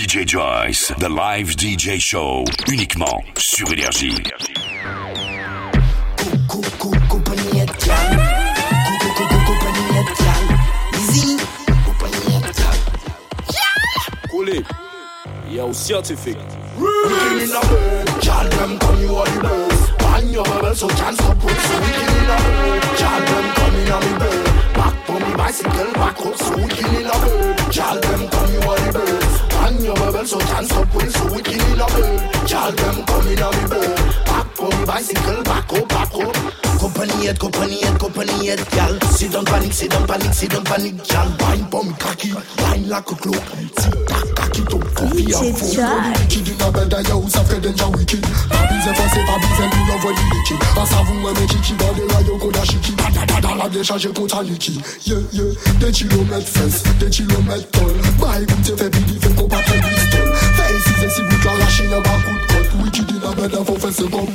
DJ Joyce, The Live DJ Show, uniquement sur Énergie. Cooley, yo, scientific. Killing a bird, child them come you are the birds. Bang your bubble so can't stop with so we killing a bird. Child them coming on me bird. Back on me bicycle, back up so we killing a bird. Child them come you are the birds. Bang your bubble so can't stop with so we killing a bird. Child them coming on me bird. Back on me bicycle, back up, back up. Company head, company head, company head, gal. Sit down, panic, sit down, panic, sit down, panic, gal. Wine for me cocky, wine like a cloak. Sit back, cocky, don't coffee and DJ food. Kid in a bed, I house after den ja wicked. Babies e passé, babies and you love when you lick it. A savon when me chichi, body la yo koda shiki. Da da da da la de charge contre Niki. Yeah yeah, des kilomètres fesses, des kilomètres Bay gout se fe bidi fe kompa fe liston Fe isi se si bout la lache yon bakout kot Wiki di la bed avon fe se kom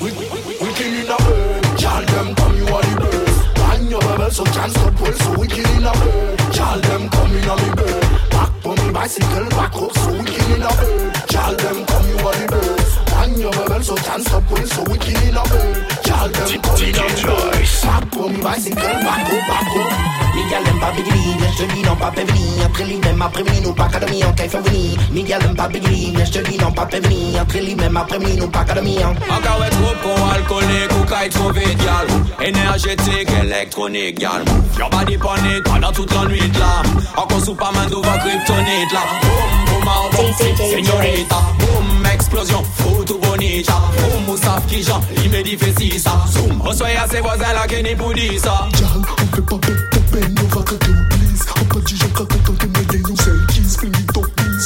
Wiki li na bed Chal dem kom you a di bed Bang your bebel so chan stop well So wiki li na bed Chal dem kom in a mi bed back pon mi bicycle back up So wiki li na bed Chal dem kom you a di bed Bang your bebel so chan stop well So wiki li na bed Chal dem kom in a mi bed Bak pon mi bicycle back up back up. Miguel aime pas Bigly, mais je te dis non pas Pévini Entre lui même après mini nous pas académie en fait venir Miguel aime pas Bigly, mais je te dis non pas Pévini Entre lui même après mini nous pas académie Encore un trop con alcoolique ou kite trouvé dial. Énergétique, électronique, gal Your body panic pendant toute la nuit là Encore sous pas main d'ouvre kryptonite là. Boum, boum, en bon Señorita. Boum, explosion, photo bonita. Boum, Moussaf qui genre, il me dit fais si ça. Zoom, on soyez à ses voisins là qui n'est pour dire ça. Gal, on fait pas Bend over. Up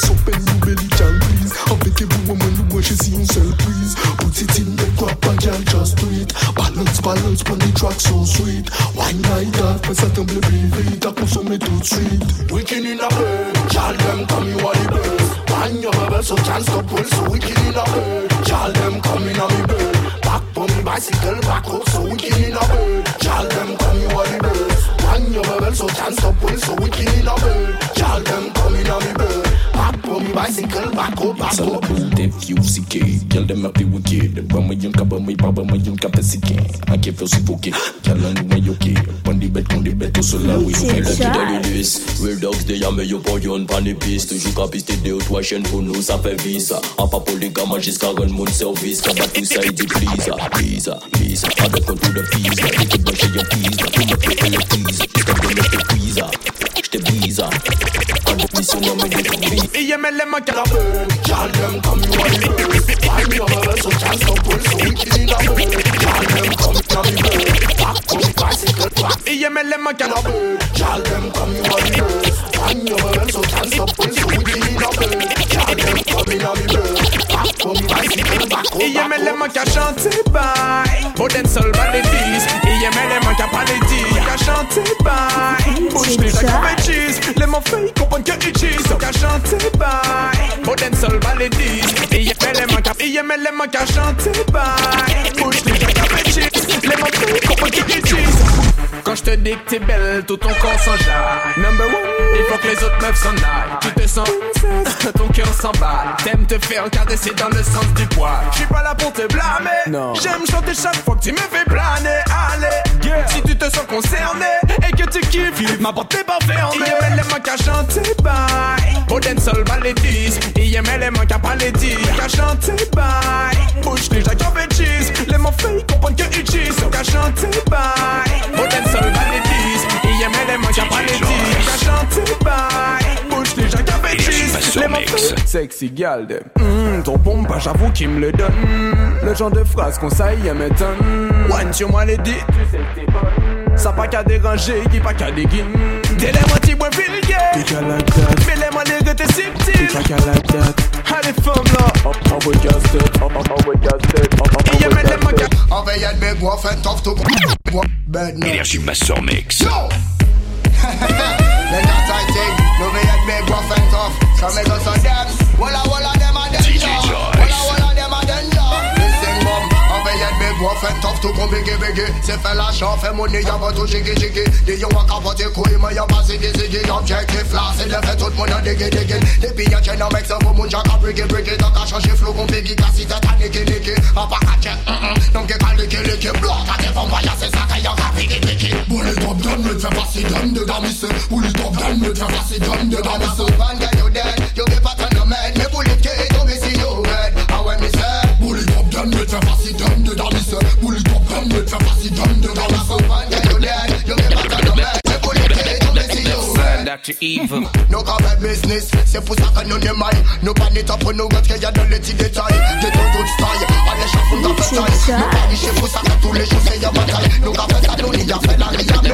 Open your belly, child, please. I beg every woman who watches. Put it in the crap, just do it. Balance, balance, on the track, so sweet. In a child, them the your so can't stop, so wicked in a bird. Child, them come. Back for me bicycle, back up, so wicked in a bird. Child, them come, you are the so dance up well so we kill a bird. Y'all them coming on me me bicycle, back up, back up. QCK. Girl, them happy wicked. Young capacity. I can't feel suffocated. Girl, I know my okay. On the bed, on the bed, tout là, oui. A Jack. quitté l'Ulysse. Real dogs, des yams, yo, pour yon, pas de piste. Toujours qu'à pister des hautes, ouais, chaîne pour nous, ça fait visa. En pas polygame, jusqu'à run mon service. Qu'à battre tout ça, il dit please, please, please. Un. Tout fait. J't'ai donné tes pizza. J't'ai bizarre. Pas de Me soon I'm in the I am a lemma calaber Child them come you are first Find your verse so so we kill in a bird Child them come now you bird Back to bicycle track I am a lemma calaber them come you are first Find your verse so so we kill in a bird them come now you bird Back to bicycle track I am a lemma qui a chanté bye Pour d'un seul baléfis I am a lemma qui a pas les dits Qui a chanté bye Bouche les accords cheese ma fey kompon ke i cheese. So ka chante bay Bo den sol validis Iye me leman ka Iye me leman ka chante bay Push ni ka ka me cheese. Leman fey kompon ke i cheese quand je te dis que t'es belle, tout ton corps s'enjaille Number one, il faut que les autres meufs s'en aillent. Tu te sens princesse, ton cœur s'emballe T'aimes te faire caresser dans le sens du poil. Je suis pas là pour te blâmer. J'aime chanter chaque fois que tu me fais planer. Allez, si tu te sens concerné Et que tu kiffes, ma porte est pas fermée. IML les manques à chanter bye. Boden sol balédis IML les manques à pas les dire Qu'à chanter bye. Bouche les qui en cheese. Les mots faits comprennent que ils Qu'à chanter bye IML les manques à pas les dire Qu'à chanter bye Bouche les gens qui cheese Les mots faits Sexy gal de Ton pompe, pas j'avoue qu'il me le donne. Le genre de phrase qu'on saille m'étonne. One sur moi les dit Tu sais que t'es bonne pas qu'à déranger, qui pas qu'à déguiner T'es les moitiés moins vulgaires Pick like that, Mais les malais que t'es subtil pick like like that Allez femme là Oh, oh, oh, oh, oh, we just it, oh, oh, oh, we IML les it. à Ave y'a de big wolf and tough to Bad no. Énergie Master Mix. Yo! Then that I think, no me yet big rough and tough. So me go so them, walla walla them a danger. Bois fait tough tout comme biggie biggie. C'est fait l'argent, fait money, y'a pas tout jiggy jiggy. Des yon a capoté couille, mais y'a pas ziggy ziggy. Objectif là, c'est de fait tout le monde diggy diggy. Depuis y'a chaîne avec ça, vous moun jaka briggy briggy. Donc a changé flow comme biggie, car si t'es ta nicky nicky A pas qu'à check, mm, mm. donc y'a qu'à licky licky Bloc. À des bombes, y'a c'est ça qu'il y a qu'à picky picky Bully top down, me fait passer down de damis. Bully top down, me fait passer down de damis. Man, get you dead, you a ton of man Me bullet to evil. no business. No no. Get good style. No. No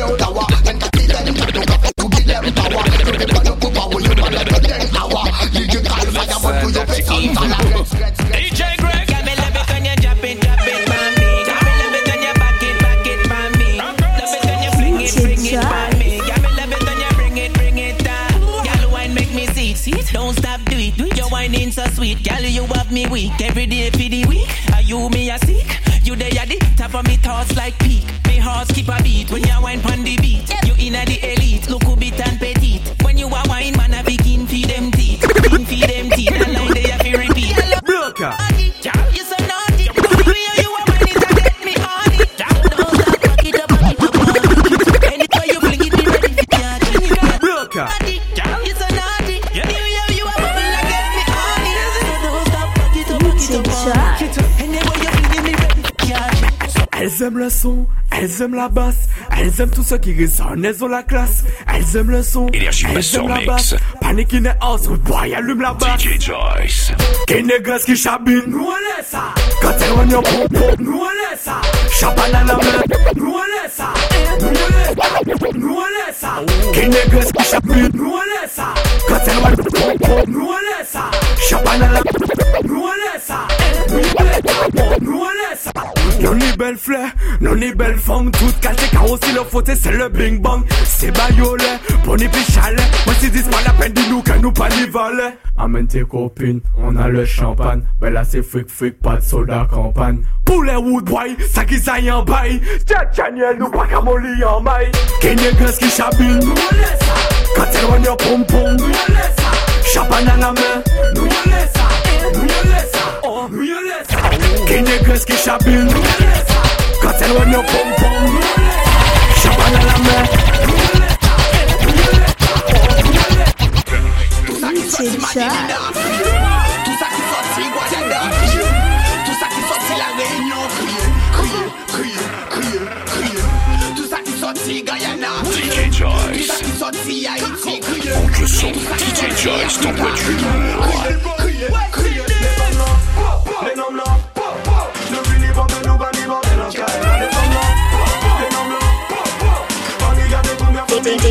Bloka. Girl, you so naughty. The way you are when it a get me on it. Girl, don't stop, back it up, back it up, on it. Anytime you fling it, be ready for party. Bloka. Girl, you so naughty. The way you are bubble, a get me on it. So don't stop, back it up, back it up, on it. Anyway you fling it, be ready for party. Elles aiment le son, elles aiment la basse, elles aiment tout ce qui résonne, elles ont la classe. Elles aiment le son, Énergie elles Master aiment la Mix. basse. Panique in the house, rude boy, allume la basse. DJ Joyce. Qu'est négresse qui chabine, nous on laisse ça. Quand elle rogne au pompon, nous on laisse ça. Champagne à la main, nous on laisse ça. Nous on laisse, eh, nous on laisse ça. Qu'est négresse qui chabine, nous on laisse ça. Non ni belle femme Toute qualité car aussi le faute c'est le bing bang. C'est bayolet, pour ni plus chalet. Moi si dis pas la peine dis-nous que nous pas ni valet Amène tes copines, on a le champagne. Mais là c'est fric fric, pas de soda campagne. Pour les wood boy, ça qui ça en bail Jack Daniel, nous pas lit en maille. Kenny Gus qui chabine, nous on laisse ça. Quand elle rogne au pom pom, nous on laisse ça. Champagne à la main, nous on laisse ça. Nous on laisse ça, oh, nous on laisse ça. Kenny Gus qui chabine, nous on laisse ça no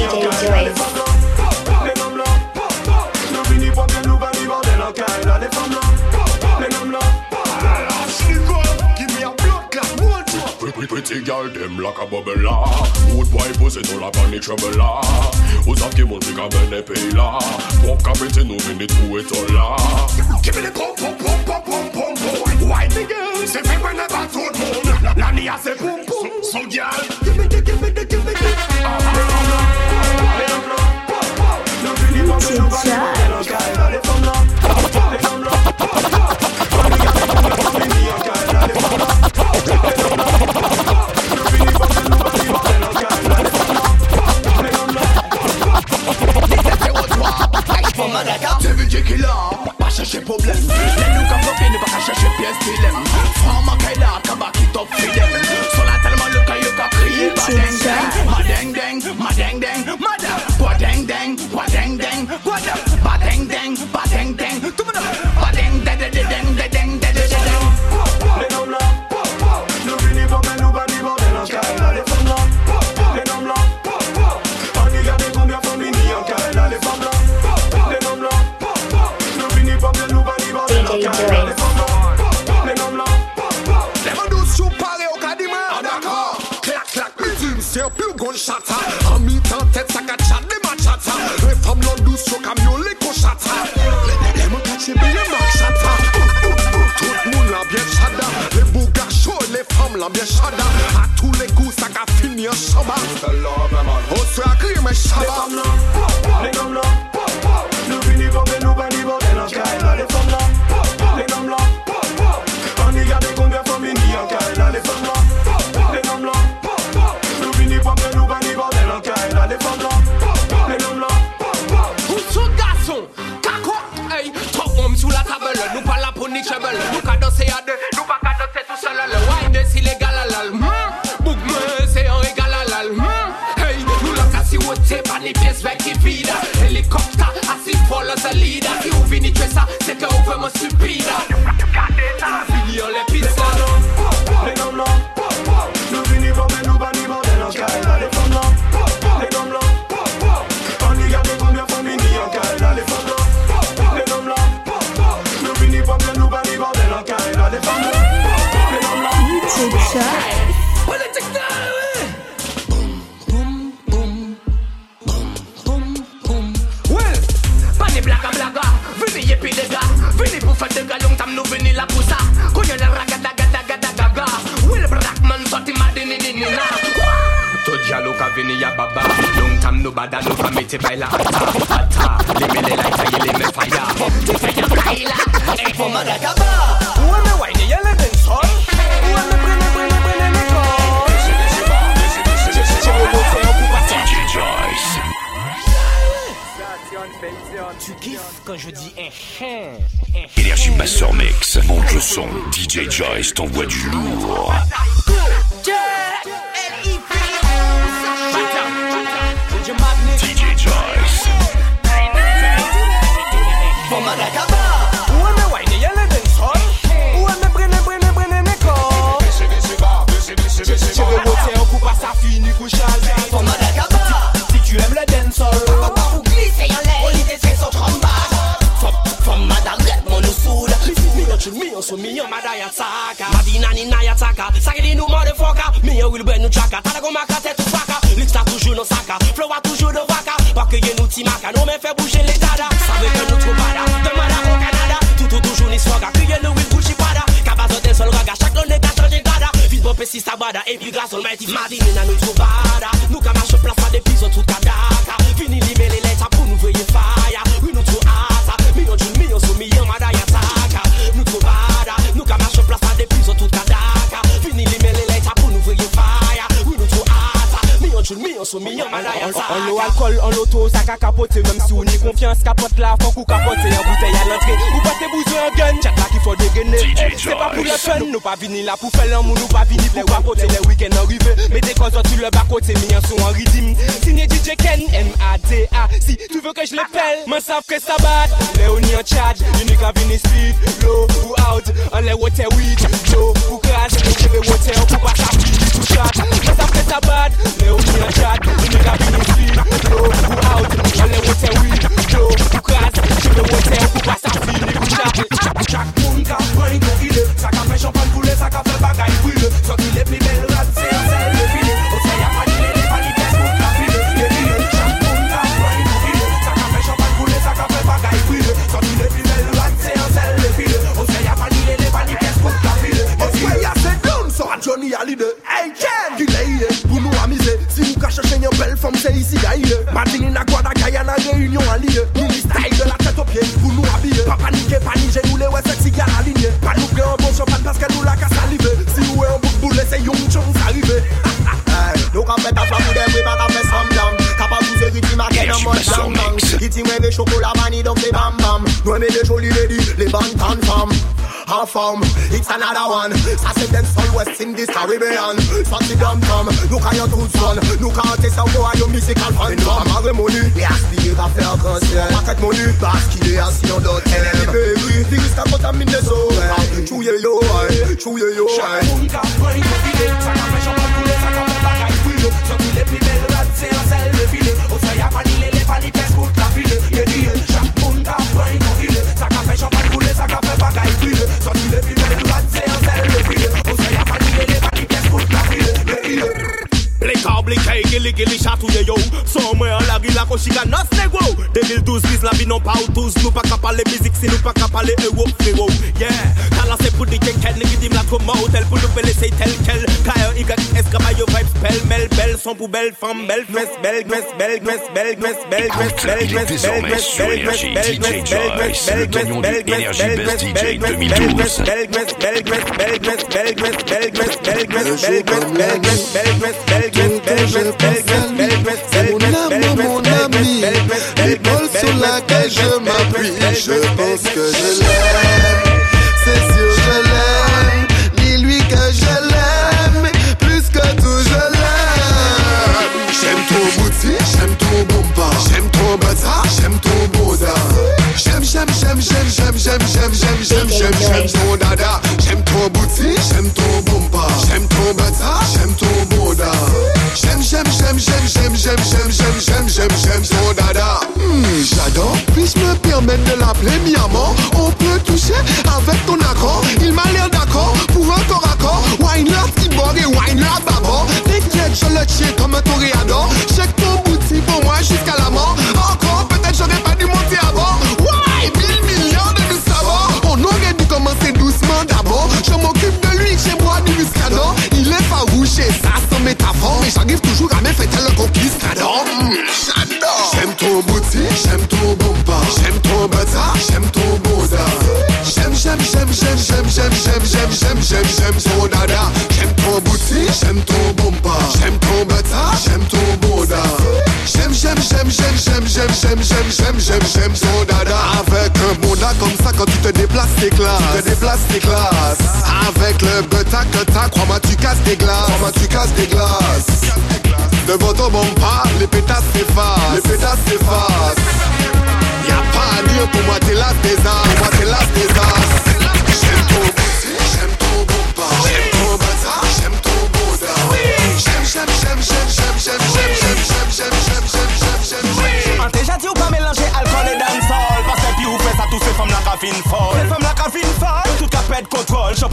DJ Joyce. pretty girl, them like a bubble Good boy pussy to la pan the trouble la Uzaki musika bene pela Pop kapiti no mini to it all Give me the pump, pump, pump, pump, pump, pump, pump Why the girl say me when I bat out moon. Lani a say boom, boom So girl, give me the, give me the, give me the. DJ Jack. m'a be? Quand je dis un chien, Énergie Master Mix. Monte le son. DJ Joyce t'envoie du lourd. yo so me yo mada ya taka Madina ni na ya taka Sakili nou motherfucker Me yo will ben nou chaka. Tala kon maka tè tou paka Lix ta toujou nou saka. Flow a toujou nou vaka. Pake ye nou ti maka. Nou men fè bouje le dada. Save ke nou tro bada. Demada kon Kanada. Toutou toujou ni soga Kriye nou will bouchi bada. Kabazo den sol raga. Chak nou nega chanje dada. Vit bon pesi sa bada. Epi grasol meti Madina nou tro bada. Nou kama En l'eau alcool, en l'auto, ça ka capoter Même si on y confiance, capote la faut qu'on capote. En bouteille à l'entrée, ou pas tes en gun. Chat là qu'il faut dégainer. DJ C'est pas pour le fun, nous pas venir là pour faire l'amour Nous pas venir pour papoter Les week-ends arrivés, mettez cause sur le bas côté. Mis un son en rythme, signé DJ Ken M-A-D-A, si tu veux que je l'appelle M'en savent que ça bat, Léonie en charge Unique à venir speed, low ou out En les water weed, low ou crash Je vais water, on coupe à sa fille, tout chat M'en savent que ça bat, Léonie we nigga be in sin. No, who out, and let what's say we. No, who cries Noémie les jolies ladies, les bandes transforment en forme, it's another one. Ça c'est d'un sol West Indies Caribbean. Sorti d'un tom, nous caillons tout son. Nous canter sans voix, yo musical fantôme Et nous amarrer mon nu, les aspirés à faire cancer Paquette mon nu, parce qu'il est assis en d'autres Elle est bébé, virus qui contamine les oreilles Chouye yo, chouye yo Chaque monde qui a pris, il faut qu'il ait Ça n'a pas changé tous les sacs en bagaille, oui, gili chatouye yo Somewhere la gila ko shika nos negro 2012, vise la vie non pas ou tous Nous pas qu'à parler musique si qu'à parler euro frérot Yeah T'as lancé pour des kenken Qui dit la trop hôtel pour nous laisser tel quel K.R. Y S caballo vibe spell Mel belle son graisse belle graisse belle graisse belle graisse belle graisse belle graisse belle graisse belle graisse belle graisse belle graisse belle graisse belle graisse belle graisse belle graisse belle graisse belle graisse belle graisse belle graisse belle graisse belle graisse belle graisse C'est mon amour, mon ami. L'épaule sur laquelle je m'appuie. Je pense que je l'aime. C'est sûr, je l'aime. Dis-lui que je l'aime. Plus que tout, je l'aime. J'aime ton boutique, j'aime ton bomba. J'aime ton bazar, j'aime ton boda. J'aime, j'aime, j'aime, j'aime, j'aime, j'aime, j'aime, j'aime, j'aime, j'aime, j'aime ton dada. J'aime ton boutique, j'aime ton bomba. J'aime ton bazar, j'aime ton. J'aime, j'aime, j'aime, j'aime, j'aime, j'aime, j'aime, j'aime, j'aime, j'aime, j'aime ton dada. Hmm, j'adore. Puis-je me permettre de l'appeler mi amant On peut toucher avec ton accord. Il m'a l'air d'accord pour un corps à corps. Wine leur cyborg et wine leur bâbord. T'inquiète, je le tiens comme un toréador. J'aime, j'aime, j'aime, ton dada. J'aime ton boutique, j'aime ton bomba. J'aime ton bazar, j'aime ton boda. J'aime, j'aime, j'aime, j'aime, j'aime, j'aime, j'aime, j'aime, j'aime, j'aime, j'aime ton dada. Avec un boda comme ça, quand tu te déplaces, t'es classe. Tu te déplaces, t'es classe. Avec le beta que t'as, crois-moi, tu casses des glaces. Crois-moi, tu casses des glaces. Devant ton bomba, les pétasses s'effacent. Les pétasses s'effacent. Y'a pas à dire, pour moi,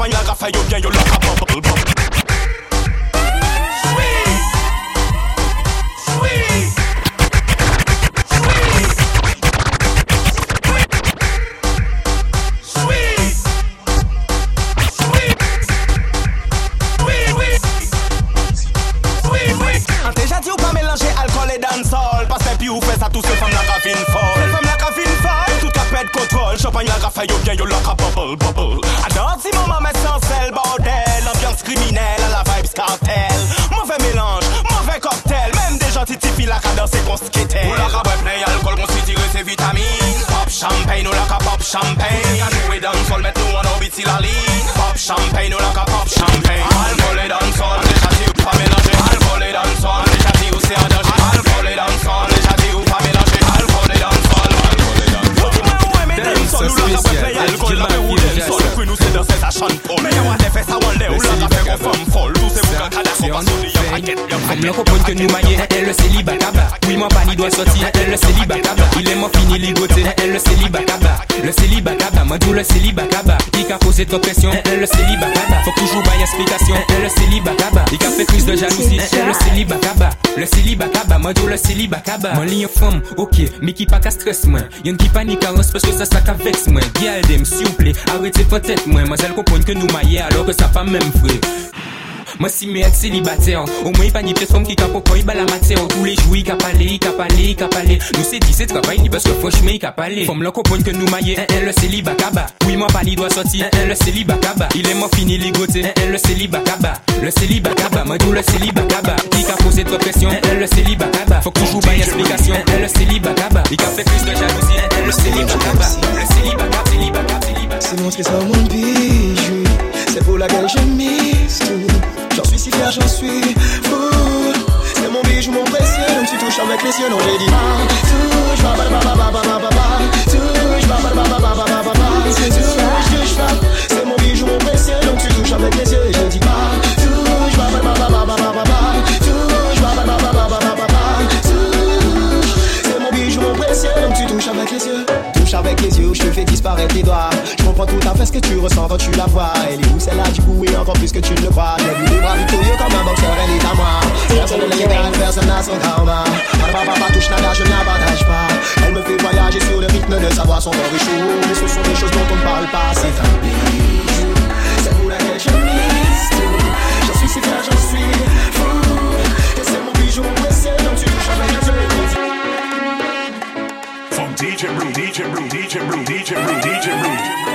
acompaña, gafa yo que yo lo acabo. champagne you pop champagne. I dansar, i å i i i so pa soli, yon paket, Il a posé trop pression, elle le célibat. Faut toujours bailler explication, elle le célibat. Il a fait plus de jalousie, elle le célibat. Le célibat moi tout le célibat. Mon ligne femme, ok, mais qui pas qu'à stress moi. Y'en qui panique à parce que ça ça qu'à vex moi. Gardez, s'il vous plaît, arrêtez peut-être moi. Moi, elle comprend que nous maillons alors que ça pas même vrai. Mwen si mè et célibataire Au moins pa ni pres fòm ki ka poko i bala mater Tous les jours i ka pale, i ka pale, i ka pale Nou se di se travay ni beske franchement i ka pale Fòm lò kopon ke nou le célibat kaba Oui mwen pa li doa sorti, en le célibat kaba Il est mwen fini li gote, en le célibat kaba Le célibat kaba, mwen dou le célibat kaba Ki ka trop pression, en le célibat kaba Fòk toujou bay explikasyon, en en le célibat kaba I ka plus de jalousie, en le célibat kaba Le célibat kaba, célibat C'est montre sa moun bijou. C'est pour laquelle je c'est mon bijou, mon précieux Donc tu touches avec les yeux, non j'ai dit ah, Touche, ba ba ba ba ba ba ba ba Touche, ba ba ba ba ba ba ba ba Touche, C'est mon bijou, mon précieux Donc tu touches avec les yeux, j'ai dit ah, Touche, ba ba ba ba ba ba ba ba Touche, ba ba ba ba ba ba ba ba Touche C'est mon bijou, mon précieux Donc tu touches avec les yeux Avec les yeux, je te fais disparaître les doigts. Je comprends tout à fait ce que tu ressens quand tu la vois. Elle est où celle-là? Du coup et encore plus que tu ne le crois. J'ai vu les bras victorieux comme un boxeur, elle est à moi. Personne ne l'égale, personne n'a son karma. Papa, papa, touche nada, je n'avantage pas. Elle me fait voyager sur le rythme de savoir son corps chaud. Mais ce sont des choses dont on ne parle pas. C'est un bijou, c'est pour laquelle je mise tout. J'en suis si fier, j'en suis fou. Et c'est mon bijou, DJ Brew, DJ Brew, DJ Brew, DJ Brew, DJ Brew.